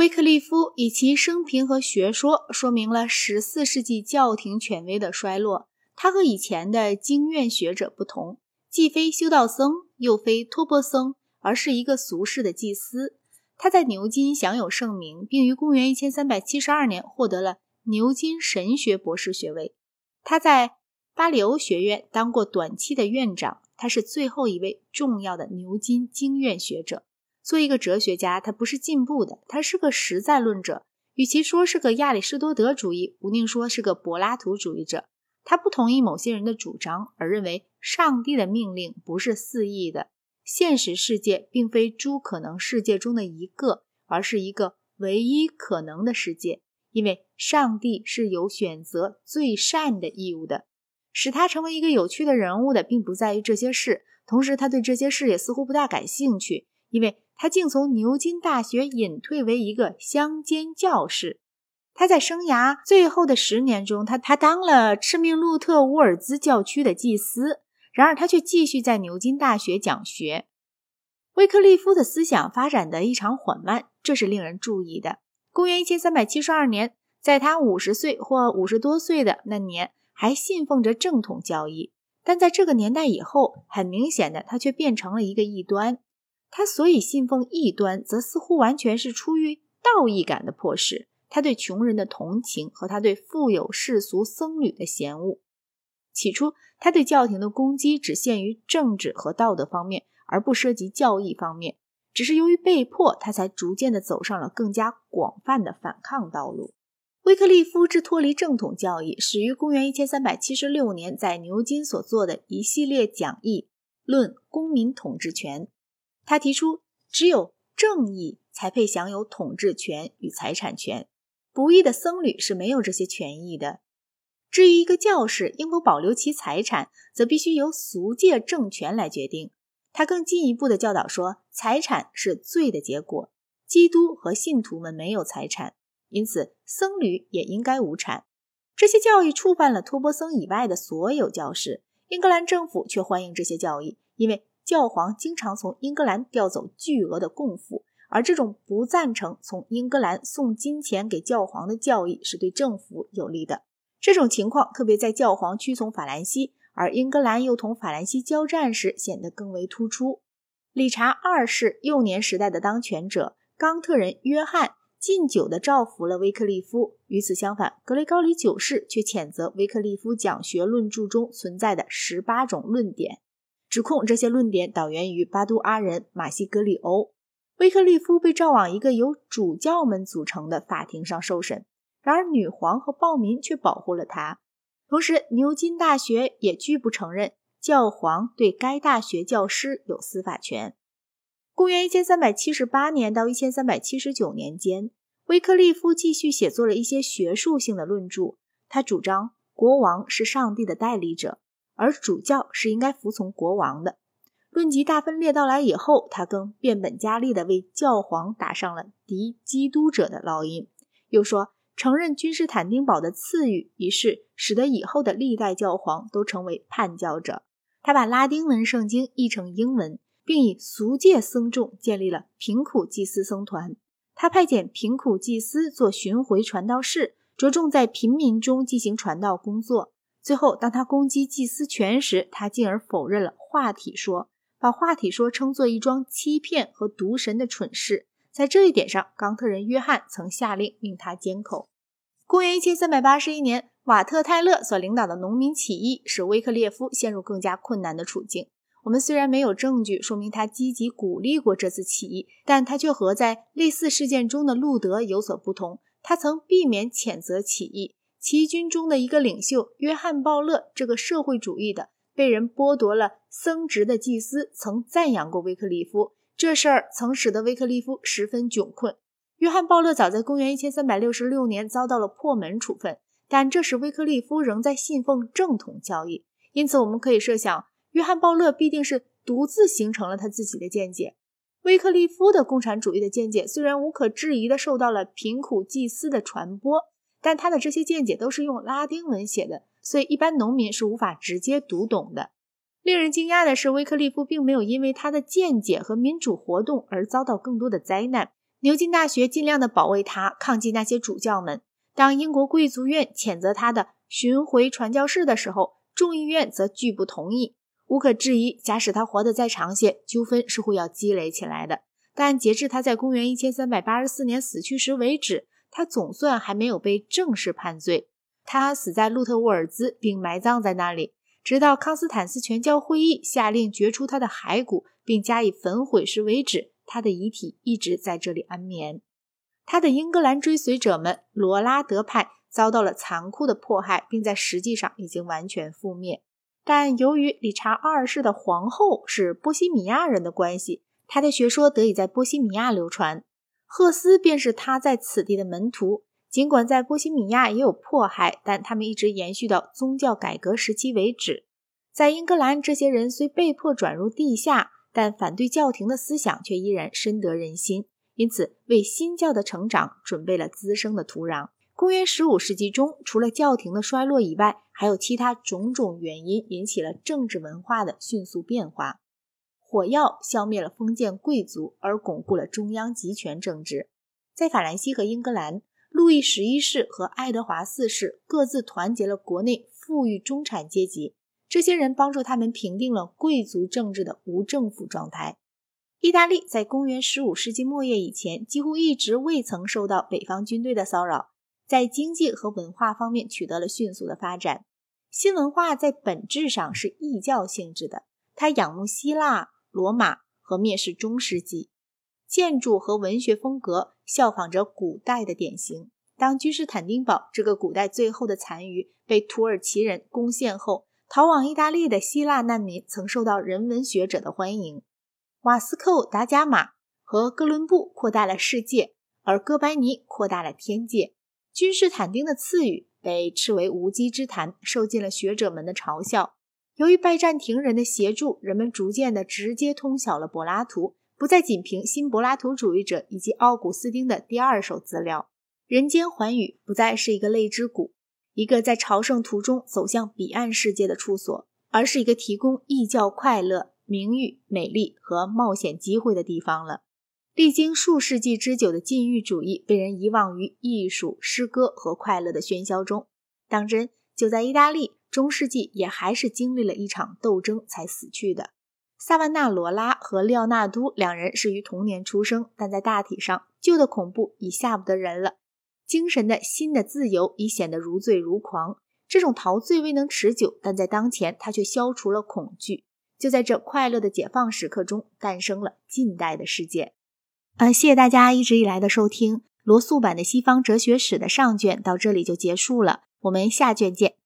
威克利夫以其生平和学说说明了十四世纪教廷权威的衰落。他和以前的经院学者不同，既非修道僧，又非托钵僧，而是一个俗世的祭司。他在牛津享有盛名，并于公元一千三百七十二年获得了牛津神学博士学位。他在巴里欧学院当过短期的院长。他是最后一位重要的牛津经院学者。做一个哲学家，他不是进步的，他是个实在论者。与其说是个亚里士多德主义，不宁说是个柏拉图主义者。他不同意某些人的主张，而认为上帝的命令不是肆意的。现实世界并非诸可能世界中的一个，而是一个唯一可能的世界。因为上帝是有选择最善的义务的。使他成为一个有趣的人物的，并不在于这些事，同时他对这些事也似乎不大感兴趣，因为他竟从牛津大学隐退为一个乡间教士。他在生涯最后的十年中，他他当了赤命路特乌尔兹教区的祭司。然而，他却继续在牛津大学讲学。威克利夫的思想发展得异常缓慢，这是令人注意的。公元一千三百七十二年，在他五十岁或五十多岁的那年，还信奉着正统教义。但在这个年代以后，很明显的，他却变成了一个异端。他所以信奉异端，则似乎完全是出于道义感的迫使。他对穷人的同情和他对富有世俗僧侣的嫌恶。起初，他对教廷的攻击只限于政治和道德方面，而不涉及教义方面。只是由于被迫，他才逐渐地走上了更加广泛的反抗道路。威克利夫之脱离正统教义，始于公元一千三百七十六年在牛津所做的一系列讲义，论公民统治权。他提出，只有正义才配享有统治权与财产权。不义的僧侣是没有这些权益的。至于一个教士应否保留其财产，则必须由俗界政权来决定。他更进一步的教导说，财产是罪的结果。基督和信徒们没有财产，因此僧侣也应该无产。这些教义触犯了托钵僧以外的所有教士。英格兰政府却欢迎这些教义，因为教皇经常从英格兰调走巨额的贡赋。而这种不赞成从英格兰送金钱给教皇的教义是对政府有利的。这种情况特别在教皇屈从法兰西，而英格兰又同法兰西交战时显得更为突出。理查二世幼年时代的当权者冈特人约翰禁酒的照服了威克利夫。与此相反，格雷高里九世却谴责威克利夫讲学论著中存在的十八种论点，指控这些论点导源于巴都阿人马西格里欧。威克利夫被召往一个由主教们组成的法庭上受审，然而女皇和暴民却保护了他。同时，牛津大学也拒不承认教皇对该大学教师有司法权。公元一千三百七十八年到一千三百七十九年间，威克利夫继续写作了一些学术性的论著。他主张国王是上帝的代理者，而主教是应该服从国王的。论及大分裂到来以后，他更变本加厉地为教皇打上了敌基督者的烙印。又说承认君士坦丁堡的赐予一事，使得以后的历代教皇都成为叛教者。他把拉丁文圣经译成英文，并以俗界僧众建立了贫苦祭司僧团。他派遣贫苦祭司做巡回传道士，着重在贫民中进行传道工作。最后，当他攻击祭司权时，他进而否认了话体说。把话体说称作一桩欺骗和渎神的蠢事，在这一点上，冈特人约翰曾下令令他缄口。公元一千三百八十一年，瓦特泰勒所领导的农民起义使威克列夫陷入更加困难的处境。我们虽然没有证据说明他积极鼓励过这次起义，但他却和在类似事件中的路德有所不同。他曾避免谴责起义。起义军中的一个领袖约翰鲍勒，这个社会主义的。被人剥夺了僧职的祭司曾赞扬过威克利夫，这事儿曾使得威克利夫十分窘困。约翰·鲍勒早在公元一千三百六十六年遭到了破门处分，但这时威克利夫仍在信奉正统教义，因此我们可以设想，约翰·鲍勒必定是独自形成了他自己的见解。威克利夫的共产主义的见解虽然无可置疑地受到了贫苦祭司的传播，但他的这些见解都是用拉丁文写的。所以，一般农民是无法直接读懂的。令人惊讶的是，威克利夫并没有因为他的见解和民主活动而遭到更多的灾难。牛津大学尽量的保卫他，抗击那些主教们。当英国贵族院谴责他的巡回传教士的时候，众议院则拒不同意。无可置疑，假使他活得再长些，纠纷是会要积累起来的。但截至他在公元一千三百八十四年死去时为止，他总算还没有被正式判罪。他死在路特沃尔兹，并埋葬在那里，直到康斯坦斯全教会议下令掘出他的骸骨并加以焚毁时为止。他的遗体一直在这里安眠。他的英格兰追随者们罗拉德派遭到了残酷的迫害，并在实际上已经完全覆灭。但由于理查二世的皇后是波西米亚人的关系，他的学说得以在波西米亚流传。赫斯便是他在此地的门徒。尽管在波西米亚也有迫害，但他们一直延续到宗教改革时期为止。在英格兰，这些人虽被迫转入地下。但反对教廷的思想却依然深得人心，因此为新教的成长准备了滋生的土壤。公元十五世纪中，除了教廷的衰落以外，还有其他种种原因引起了政治文化的迅速变化。火药消灭了封建贵族，而巩固了中央集权政治。在法兰西和英格兰，路易十一世和爱德华四世各自团结了国内富裕中产阶级。这些人帮助他们平定了贵族政治的无政府状态。意大利在公元十五世纪末叶以前，几乎一直未曾受到北方军队的骚扰，在经济和文化方面取得了迅速的发展。新文化在本质上是异教性质的，它仰慕希腊、罗马和蔑视中世纪。建筑和文学风格效仿着古代的典型。当君士坦丁堡这个古代最后的残余被土耳其人攻陷后，逃往意大利的希腊难民曾受到人文学者的欢迎。瓦斯寇达伽马和哥伦布扩大了世界，而哥白尼扩大了天界。君士坦丁的赐予被斥为无稽之谈，受尽了学者们的嘲笑。由于拜占庭人的协助，人们逐渐的直接通晓了柏拉图，不再仅凭新柏拉图主义者以及奥古斯丁的第二手资料。人间寰宇不再是一个泪之谷。一个在朝圣途中走向彼岸世界的处所，而是一个提供异教快乐、名誉、美丽和冒险机会的地方了。历经数世纪之久的禁欲主义被人遗忘于艺术、诗歌和快乐的喧嚣中。当真，就在意大利，中世纪也还是经历了一场斗争才死去的。萨万纳罗拉和利奥纳都两人是于同年出生，但在大体上，旧的恐怖已吓不得人了。精神的新的自由已显得如醉如狂，这种陶醉未能持久，但在当前，它却消除了恐惧。就在这快乐的解放时刻中，诞生了近代的世界。呃，谢谢大家一直以来的收听，罗素版的西方哲学史的上卷到这里就结束了，我们下卷见。